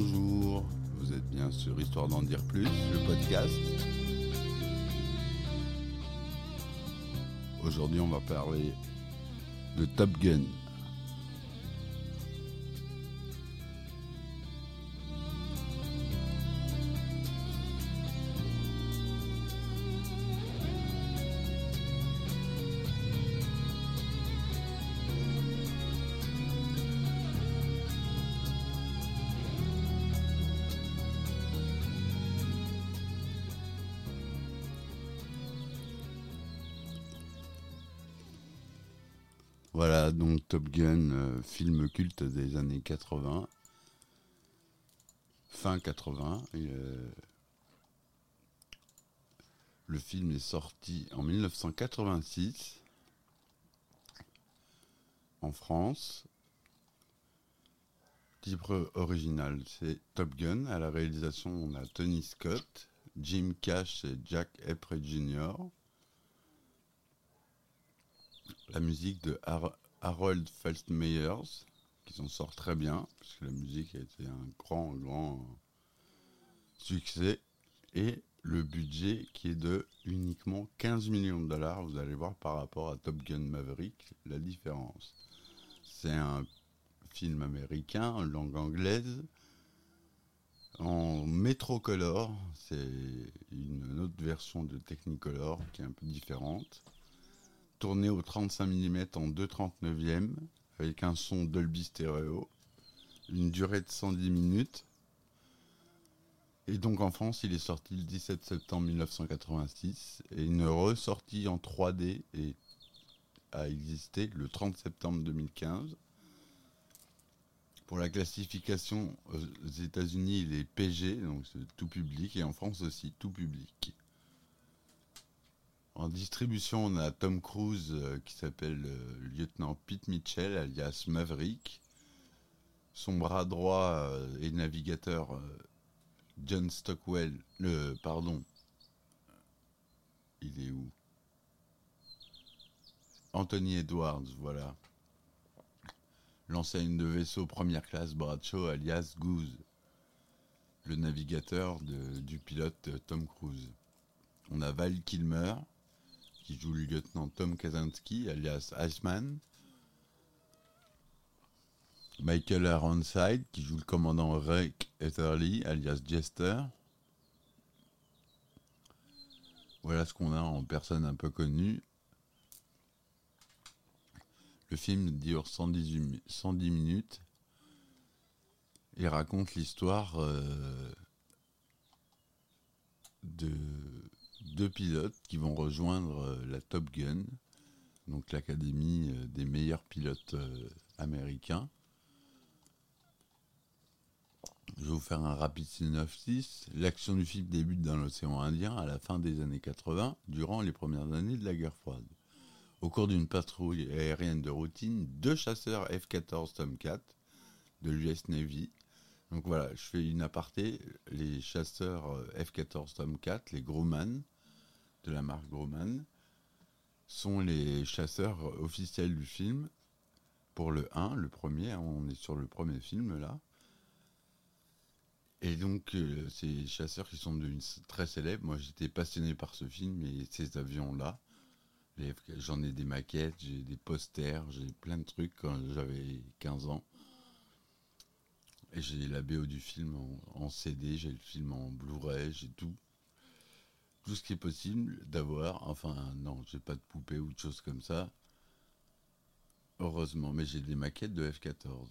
Bonjour, vous êtes bien sur Histoire d'en dire plus, le podcast. Aujourd'hui, on va parler de Top Gun. Voilà, donc Top Gun, euh, film culte des années 80, fin 80. et, euh, le film est sorti en 1986 en France. Titre original, c'est Top Gun. À la réalisation, on a Tony Scott, Jim Cash et Jack Epre Jr. La musique de Har- Harold Feldmeyers, qui s'en sort très bien, puisque la musique a été un grand, grand succès. Et le budget qui est de uniquement 15 millions de dollars. Vous allez voir par rapport à Top Gun Maverick la différence. C'est un film américain en langue anglaise en métrocolor. C'est une autre version de Technicolor qui est un peu différente. Tourné au 35 mm en 2,39e avec un son Dolby Stereo. Une durée de 110 minutes. Et donc en France, il est sorti le 17 septembre 1986 et une ressortie en 3D et a existé le 30 septembre 2015. Pour la classification aux États-Unis, il est PG, donc tout public, et en France aussi tout public. En distribution, on a Tom Cruise euh, qui s'appelle euh, lieutenant Pete Mitchell, alias Maverick. Son bras droit et navigateur euh, John Stockwell, le pardon, il est où? Anthony Edwards, voilà. L'enseigne de vaisseau première classe Bradshaw, alias Goose. Le navigateur du pilote Tom Cruise. On a Val Kilmer, qui joue le lieutenant Tom Kazansky, alias Iceman. Michael Ironside, qui joue le commandant Rick Etherly, alias Jester. Voilà ce qu'on a en personne un peu connue. Le film dure 118 mi- 110 minutes et raconte l'histoire euh, de deux pilotes qui vont rejoindre euh, la Top Gun, donc l'académie euh, des meilleurs pilotes euh, américains. Je vais vous faire un rapide synopsis. L'action du film débute dans l'océan Indien à la fin des années 80, durant les premières années de la guerre froide. Au cours d'une patrouille aérienne de routine, deux chasseurs F-14 Tomcat de l'US Navy. Donc voilà, je fais une aparté. Les chasseurs euh, F-14 Tomcat, les Grumman, de la marque Grumman, sont les chasseurs officiels du film. Pour le 1, le premier, hein, on est sur le premier film là. Et donc, euh, ces chasseurs qui sont devenus très célèbres, moi j'étais passionné par ce film et ces avions-là. J'en ai des maquettes, j'ai des posters, j'ai plein de trucs quand j'avais 15 ans. Et j'ai la BO du film en, CD, j'ai le film en Blu-ray, j'ai tout. Tout ce qui est possible d'avoir. Enfin, non, j'ai pas de poupée ou de choses comme ça. Heureusement, mais j'ai des maquettes de F-14.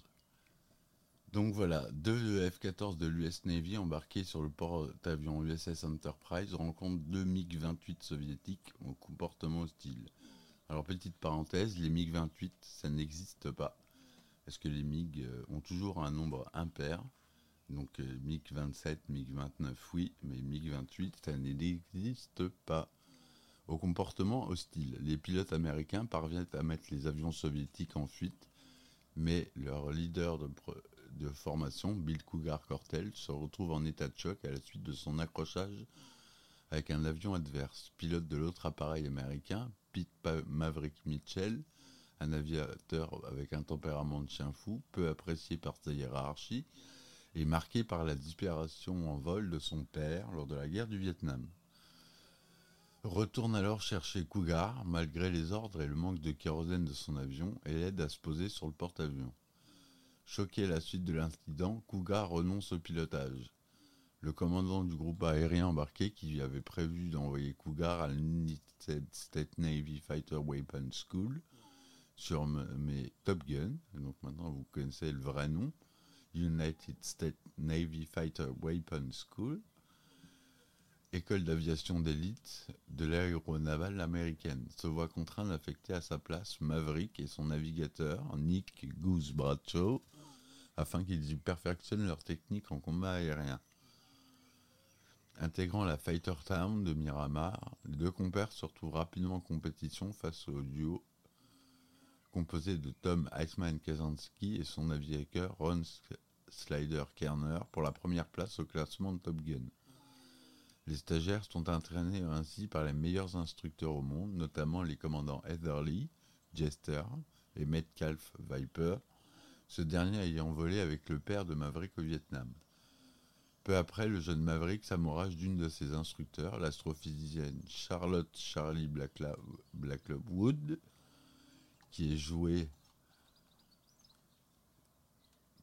Donc voilà, deux F-14 de l'US Navy embarqués sur le porte-avions USS Enterprise rencontrent deux MiG-28 soviétiques au comportement hostile. Alors petite parenthèse, les MiG-28, ça n'existe pas. Parce que les MiG euh, ont toujours un nombre impair. Donc euh, MiG-27, MiG-29, oui, mais MiG-28, ça n'existe pas. Au comportement hostile, les pilotes américains parviennent à mettre les avions soviétiques en fuite, mais leur leader de, de formation, Bill Cougar Cortel, se retrouve en état de choc à la suite de son accrochage avec un avion adverse. Pilote de l'autre appareil américain, Pete Maverick Mitchell, un aviateur avec un tempérament de chien fou, peu apprécié par sa hiérarchie, et marqué par la disparition en vol de son père lors de la guerre du Vietnam. Retourne alors chercher Cougar, malgré les ordres et le manque de kérosène de son avion, et l'aide à se poser sur le porte-avions. Choqué à la suite de l'incident, Cougar renonce au pilotage. Le commandant du groupe aérien embarqué, qui avait prévu d'envoyer Cougar à l'United States Navy Fighter Weapons School, sur mes Top Gun, donc maintenant vous connaissez le vrai nom, United States Navy Fighter Weapons School, école d'aviation d'élite de l'aéronavale américaine, se voit contraint d'affecter à sa place Maverick et son navigateur Nick Goose Bradshaw afin qu'ils y perfectionnent leur technique en combat aérien. Intégrant la Fighter Town de Miramar, les deux compères se retrouvent rapidement en compétition face au duo composé de Tom Iceman Kazansky et son navigateur Ron Slider Kerner pour la première place au classement de Top Gun. Les stagiaires sont entraînés ainsi par les meilleurs instructeurs au monde, notamment les commandants Heatherly, Jester et Metcalf Viper, ce dernier ayant volé avec le père de Maverick au Vietnam. Peu après, le jeune Maverick s'amourage d'une de ses instructeurs, l'astrophysicienne Charlotte Charlie Blacklock-Wood, qui est jouée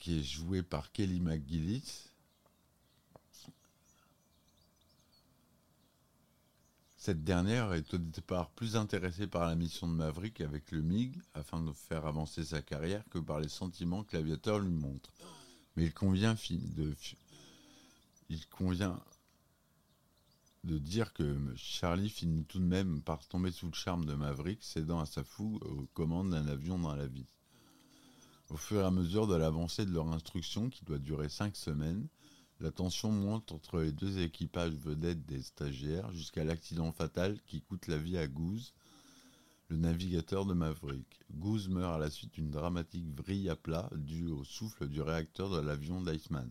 qui est jouée par Kelly McGillis. Cette dernière est au départ plus intéressée par la mission de Maverick avec le MiG afin de faire avancer sa carrière que par les sentiments que l'aviateur lui montre. Mais il convient de, il convient de dire que Charlie finit tout de même par tomber sous le charme de Maverick, cédant à sa fougue aux commandes d'un avion dans la vie. Au fur et à mesure de l'avancée de leur instruction, qui doit durer cinq semaines, la tension monte entre les deux équipages vedettes des stagiaires jusqu'à l'accident fatal qui coûte la vie à Goose, le navigateur de Maverick. Goose meurt à la suite d'une dramatique vrille à plat due au souffle du réacteur de l'avion d'Iceman.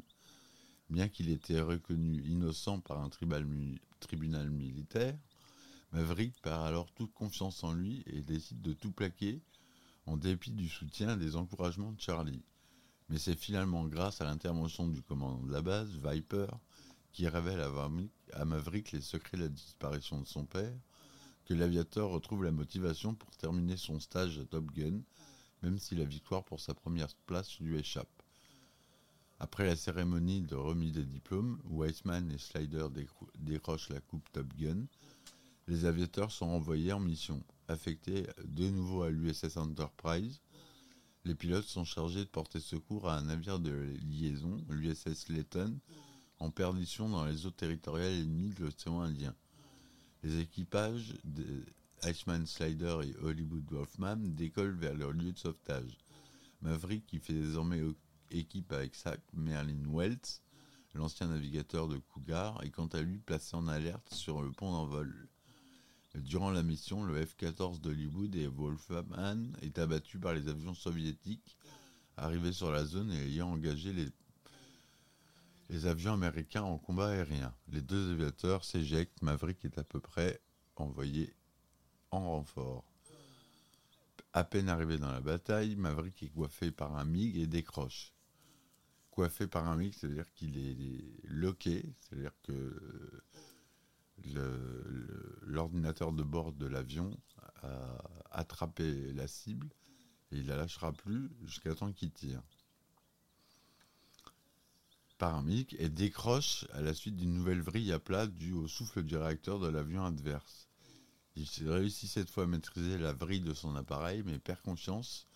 Bien qu'il ait été reconnu innocent par un tribunal militaire, Maverick perd alors toute confiance en lui et décide de tout plaquer en dépit du soutien et des encouragements de Charlie. Mais c'est finalement grâce à l'intervention du commandant de la base, Viper, qui révèle à Maverick les secrets de la disparition de son père, que l'aviateur retrouve la motivation pour terminer son stage à Top Gun, même si la victoire pour sa première place lui échappe. Après la cérémonie de remise des diplômes, où Iceman et Slider décrochent la coupe Top Gun, les aviateurs sont envoyés en mission affectés de nouveau à l'USS Enterprise. Les pilotes sont chargés de porter secours à un navire de liaison, l'USS Layton, en perdition dans les eaux territoriales ennemies de l'océan Indien. Les équipages de Iceman Slider et Hollywood Wolfman décollent vers leur lieu de sauvetage. Maverick, qui fait désormais équipe avec Zach Merlin Welts, l'ancien navigateur de Cougar, est quant à lui placé en alerte sur le pont d'envol. Durant la mission, le F-14 d'Hollywood et Wolfman est abattu par les avions soviétiques arrivés sur la zone et ayant engagé les, les avions américains en combat aérien. Les deux aviateurs s'éjectent. Maverick est à peu près envoyé en renfort. À peine arrivé dans la bataille, Maverick est coiffé par un MiG et décroche. Coiffé par un MiG, c'est-à-dire qu'il est loqué, c'est-à-dire que l'ordinateur de bord de l'avion a attrapé la cible et il la lâchera plus jusqu'à temps qu'il tire. Paramique et décroche à la suite d'une nouvelle vrille à plat due au souffle du réacteur de l'avion adverse. Il réussit cette fois à maîtriser la vrille de son appareil mais perd confiance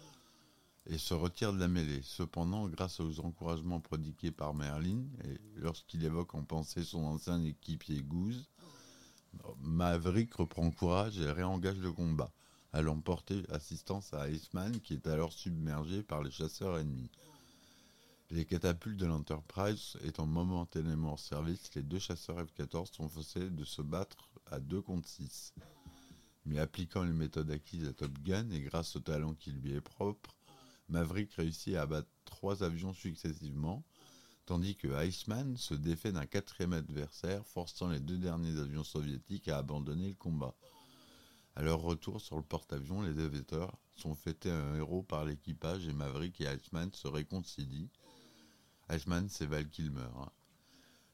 et se retire de la mêlée. Cependant, grâce aux encouragements prodigués par Merlin, et lorsqu'il évoque en pensée son ancien équipier Goose, Maverick reprend courage et réengage le combat, allant porter assistance à Iceman qui est alors submergé par les chasseurs ennemis. Les catapultes de l'Enterprise étant momentanément en service, les deux chasseurs F-14 sont forcés de se battre à 2 contre 6. Mais appliquant les méthodes acquises à Top Gun et grâce au talent qui lui est propre, Maverick réussit à abattre trois avions successivement, tandis que Iceman se défait d'un quatrième adversaire, forçant les deux derniers avions soviétiques à abandonner le combat. À leur retour sur le porte-avions, les aviateurs sont fêtés un héros par l'équipage et Maverick et Iceman se réconcilient. Iceman, c'est Val Kilmer. hein.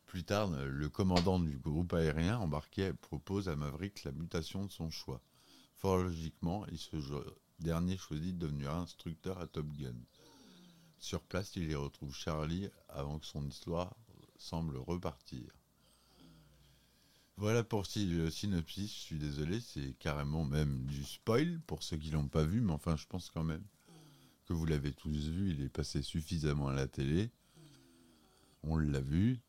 Plus tard, le commandant du groupe aérien embarqué propose à Maverick la mutation de son choix. Fort logiquement, il se dernier choisit de devenir instructeur à Top Gun. Sur place, il y retrouve Charlie avant que son histoire semble repartir. Voilà pour si- le synopsis, je suis désolé, c'est carrément même du spoil pour ceux qui l'ont pas vu, mais enfin je pense quand même que vous l'avez tous vu, il est passé suffisamment à la télé. On l'a vu.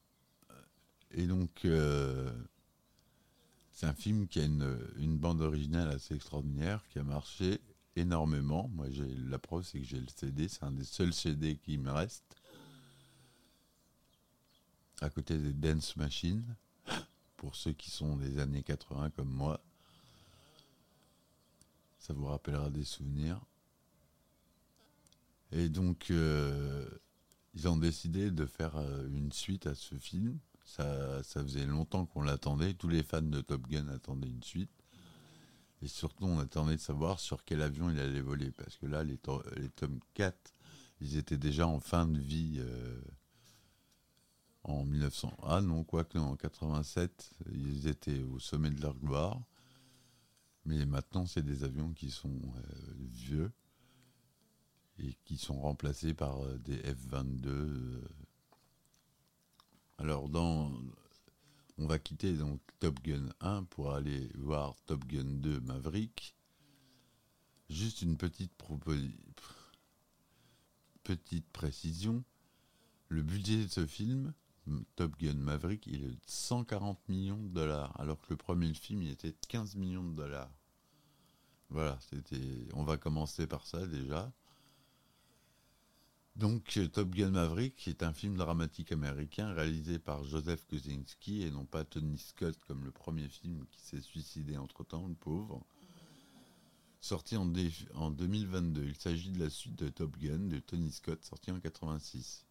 Et donc, euh, c'est un film qui a une bande originale assez extraordinaire, qui a marché énormément. Moi, j'ai la preuve, c'est que j'ai le CD, c'est un des seuls CD qui me reste. À côté des Dance Machines, pour ceux qui sont des années 80 comme moi. Ça vous rappellera des souvenirs. Et donc, euh, ils ont décidé de faire euh, une suite à ce film. Ça, ça faisait longtemps qu'on l'attendait. Tous les fans de Top Gun attendaient une suite. Et surtout, on attendait de savoir sur quel avion il allait voler. Parce que là, les, les tomes 4, ils étaient déjà en fin de vie euh, en 1900. Ah non, quoique en 87, ils étaient au sommet de leur gloire. Mais maintenant, c'est des avions qui sont euh, vieux et qui sont remplacés par euh, des F-22. euh. Alors, dans, on va quitter donc Top Gun 1 pour aller voir Top Gun 2 Maverick. Juste une petite, petite précision. Le budget de ce film, Top Gun Maverick, il est de 140 millions de dollars, alors que le premier film, il était de 15 millions de dollars. Voilà, c'était. On va commencer par ça déjà. Donc, euh, Top Gun Maverick est un film dramatique américain réalisé par Joseph Kosinski et non pas Tony Scott comme le premier film qui s'est suicidé entre-temps, le pauvre. Sorti en, en 2022, il s'agit de la suite de Top Gun de Tony Scott, sorti en 86.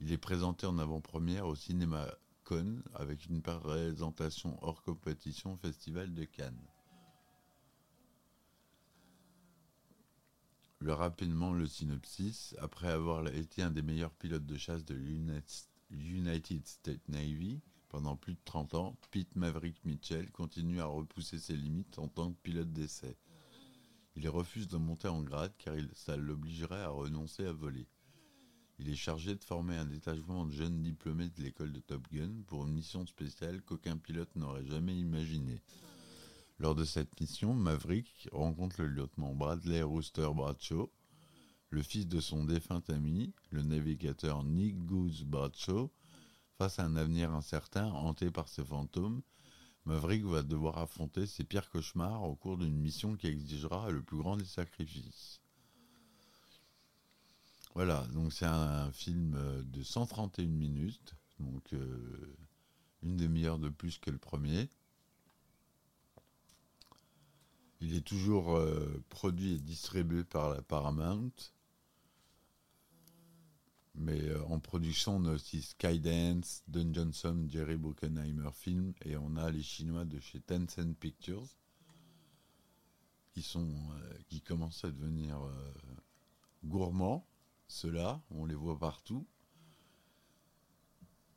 Il est présenté en avant-première au Cinéma Con avec une présentation hors compétition au Festival de Cannes. Le rapidement le synopsis. Après avoir été un des meilleurs pilotes de chasse de l'United United States Navy pendant plus de 30 ans, Pete Maverick Mitchell continue à repousser ses limites en tant que pilote d'essai. Il refuse de monter en grade car ça l'obligerait à renoncer à voler. Il est chargé de former un détachement de jeunes diplômés de l'école de Top Gun pour une mission spéciale qu'aucun pilote n'aurait jamais imaginée. Lors de cette mission, Maverick rencontre le lieutenant Bradley Rooster Bradshaw, le fils de son défunt ami, le navigateur Nick Goose Bradshaw. Face à un avenir incertain, hanté par ses fantômes, Maverick va devoir affronter ses pires cauchemars au cours d'une mission qui exigera le plus grand des sacrifices. Voilà, donc c'est un film euh, de 131 minutes, donc euh, une demi-heure de plus que le premier. Il est toujours euh, produit et distribué par la Paramount. Mais euh, en production, on a aussi Skydance, Don Johnson, Jerry Bruckheimer Film, et on a les Chinois de chez Tencent Pictures, qui, sont, euh, qui commencent à devenir gourmands. Ceux-là, on les voit partout.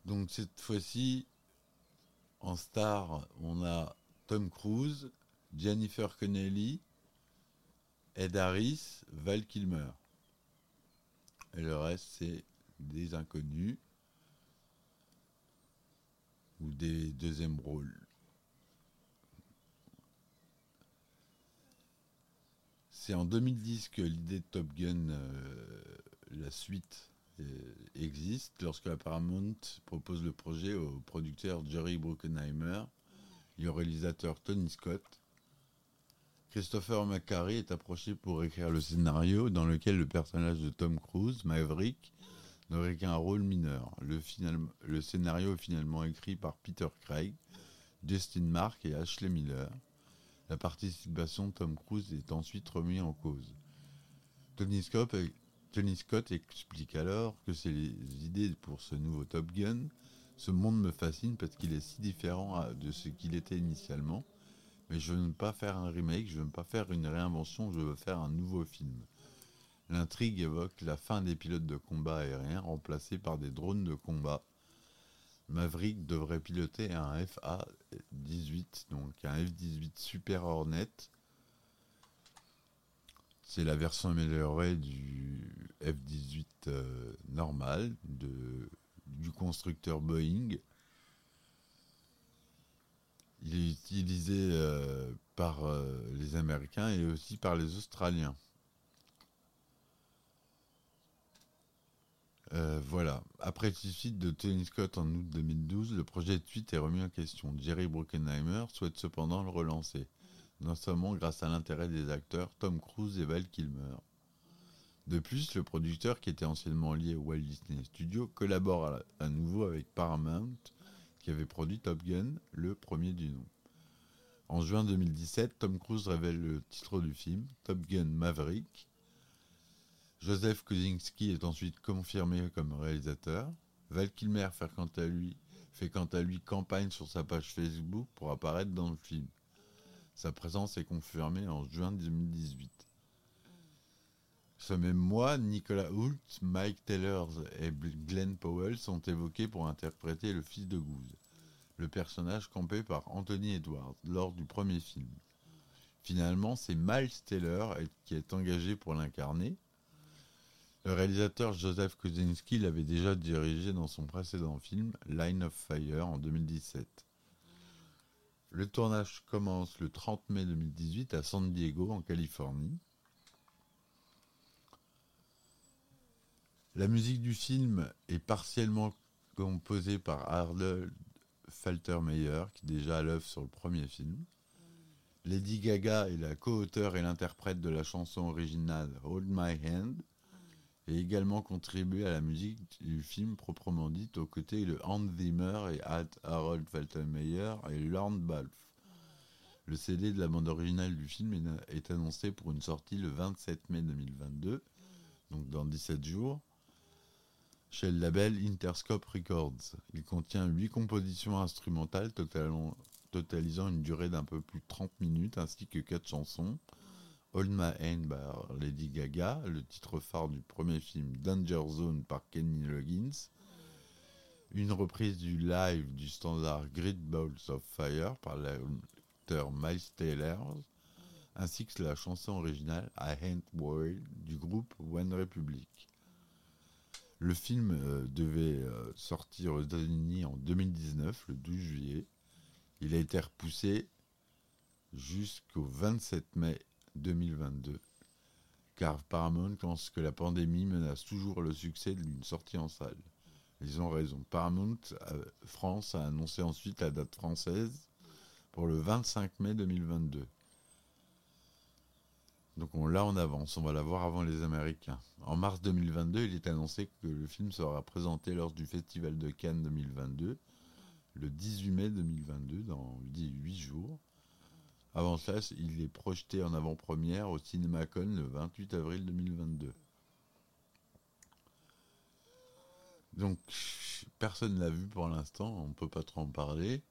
Donc cette fois-ci, en star, on a Tom Cruise, Jennifer Connelly, Ed Harris, Val Kilmer. Et le reste, c'est des inconnus ou des deuxièmes rôles. C'est en 2010 que l'idée de Top Gun, euh, la suite, euh, existe, lorsque la Paramount propose le projet au producteur Jerry Bruckheimer et au réalisateur Tony Scott. Christopher McQuarrie est approché pour écrire le scénario dans lequel le personnage de Tom Cruise, Maverick, n'aurait qu'un rôle mineur. Le, scénario est finalement écrit par Peter Craig, Justin Mark et Ashley Miller. La participation de Tom Cruise est ensuite remise en cause. Tony Scott, Tony Scott explique alors que c'est les idées pour ce nouveau Top Gun. Ce monde me fascine parce qu'il est si différent de ce qu'il était initialement. Mais je ne veux pas faire un remake, je ne veux pas faire une réinvention, je veux faire un nouveau film. L'intrigue évoque la fin des pilotes de combat aériens remplacés par des drones de combat. Maverick devrait piloter un FA-18, donc un F-18 Super Hornet. C'est la version améliorée du F-18 euh, normal du constructeur Boeing. Il est utilisé euh, par euh, les Américains et aussi par les Australiens. Euh, voilà. Après le suicide de Tony Scott en août 2012, le projet de suite est remis en question. Jerry Bruckheimer souhaite cependant le relancer, non seulement grâce à l'intérêt des acteurs Tom Cruise et Val Kilmer. De plus, le producteur, qui était anciennement lié au Walt Disney Studios, collabore à nouveau avec Paramount, qui avait produit Top Gun, le premier du nom. En juin 2017, Tom Cruise révèle le titre du film, Top Gun Maverick, Joseph Kosinski est ensuite confirmé comme réalisateur. Val Kilmer fait quant à lui, fait quant à lui campagne sur sa page Facebook pour apparaître dans le film. Sa présence est confirmée en juin 2018. Ce même mois, Nicolas Hoult, Mike Taylor et Glenn Powell sont évoqués pour interpréter le fils de Goose, le personnage campé par Anthony Edwards lors du premier film. Finalement, c'est Miles Taylor qui est engagé pour l'incarner, le réalisateur Joseph Kosinski l'avait déjà dirigé dans son précédent film Line of Fire en 2017. Le tournage commence le 30 mai 2018 à San Diego en Californie. La musique du film est partiellement composée par Arnold Faltermeyer, qui est déjà à l'œuvre sur le premier film. Lady Gaga est la co-auteure et l'interprète de la chanson originale Hold My Hand, et également contribué à la musique du film proprement dite aux côtés de Hans Zimmer et Harold Faltermeyer et Lorne Balfe. Le CD de la bande originale du film est, annoncé pour une sortie le 27 mai 2022, donc dans 17 jours, chez le label Interscope Records. Il contient 8 compositions instrumentales totalisant une durée d'un peu plus de 30 minutes ainsi que 4 chansons. Hold My Hand par Lady Gaga, le titre phare du premier film Danger Zone par Kenny Loggins, une reprise du live du standard Great Balls of Fire par l'acteur Miles Taylor, ainsi que la chanson originale I Ain't Worried du groupe One Republic. Le film euh, devait euh, sortir aux États-Unis en 2019, le 12 juillet. Il a été repoussé jusqu'au 27 mai 2022. Car Paramount pense que la pandémie menace toujours le succès d'une sortie en salle. Ils ont raison. Paramount euh, France a annoncé ensuite la date française pour le 25 mai 2022. Donc on, là on avance, on va la voir avant les Américains. En mars 2022, il est annoncé que le film sera présenté lors du Festival de Cannes 2022, le 18 mai 2022, dans 8 jours. Avant ça, il est projeté en avant-première au CinemaCon le 28 avril 2022. Donc, personne ne l'a vu pour l'instant, on ne peut pas trop en parler.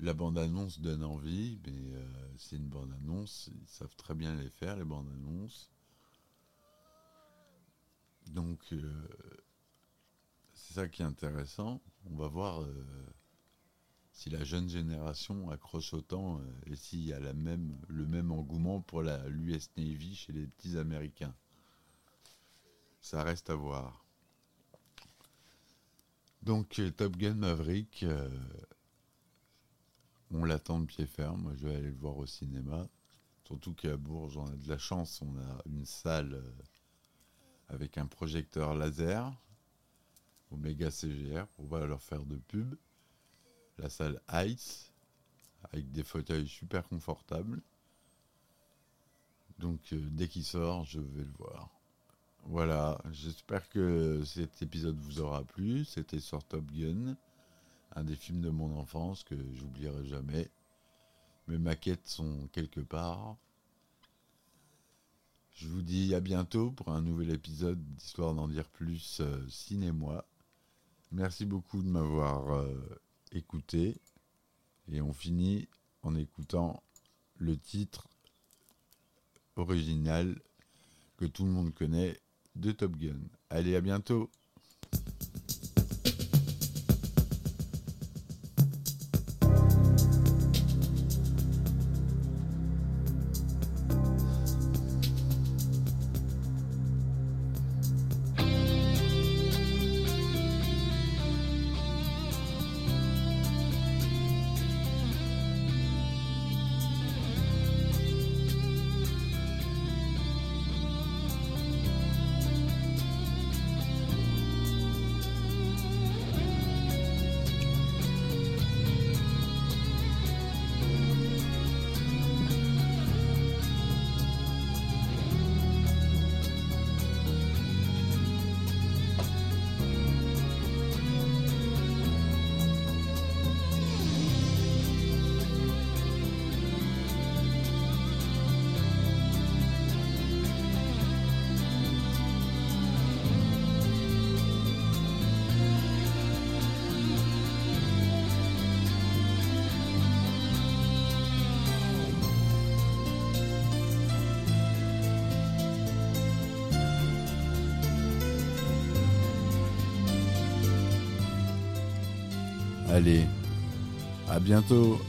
La bande-annonce donne envie, mais euh, c'est une bande-annonce, ils savent très bien les faire, les bandes-annonces. Donc, euh, c'est ça qui est intéressant. On va voir. Euh, si la jeune génération accroche autant et s'il y a le même engouement pour l'US Navy chez les petits Américains. Ça reste à voir. Donc Top Gun Maverick, on l'attend de pied ferme. Moi, je vais aller le voir au cinéma. Surtout qu'à Bourges, on a de la chance. On a une salle avec un projecteur laser au méga CGR pour pas leur faire de pub la salle Ice, avec des fauteuils super confortables. Donc euh, dès qu'il sort, je vais le voir. Voilà, j'espère que cet épisode vous aura plu. C'était sur Top Gun, un des films de mon enfance que j'oublierai jamais. Mes maquettes sont quelque part. Je vous dis à bientôt pour un nouvel épisode d'Histoire d'en dire plus euh. Merci beaucoup de m'avoir euh, écouter. Et on finit en écoutant le titre original, que tout le monde connaît de Top Gun. Allez, à bientôt Allez, à bientôt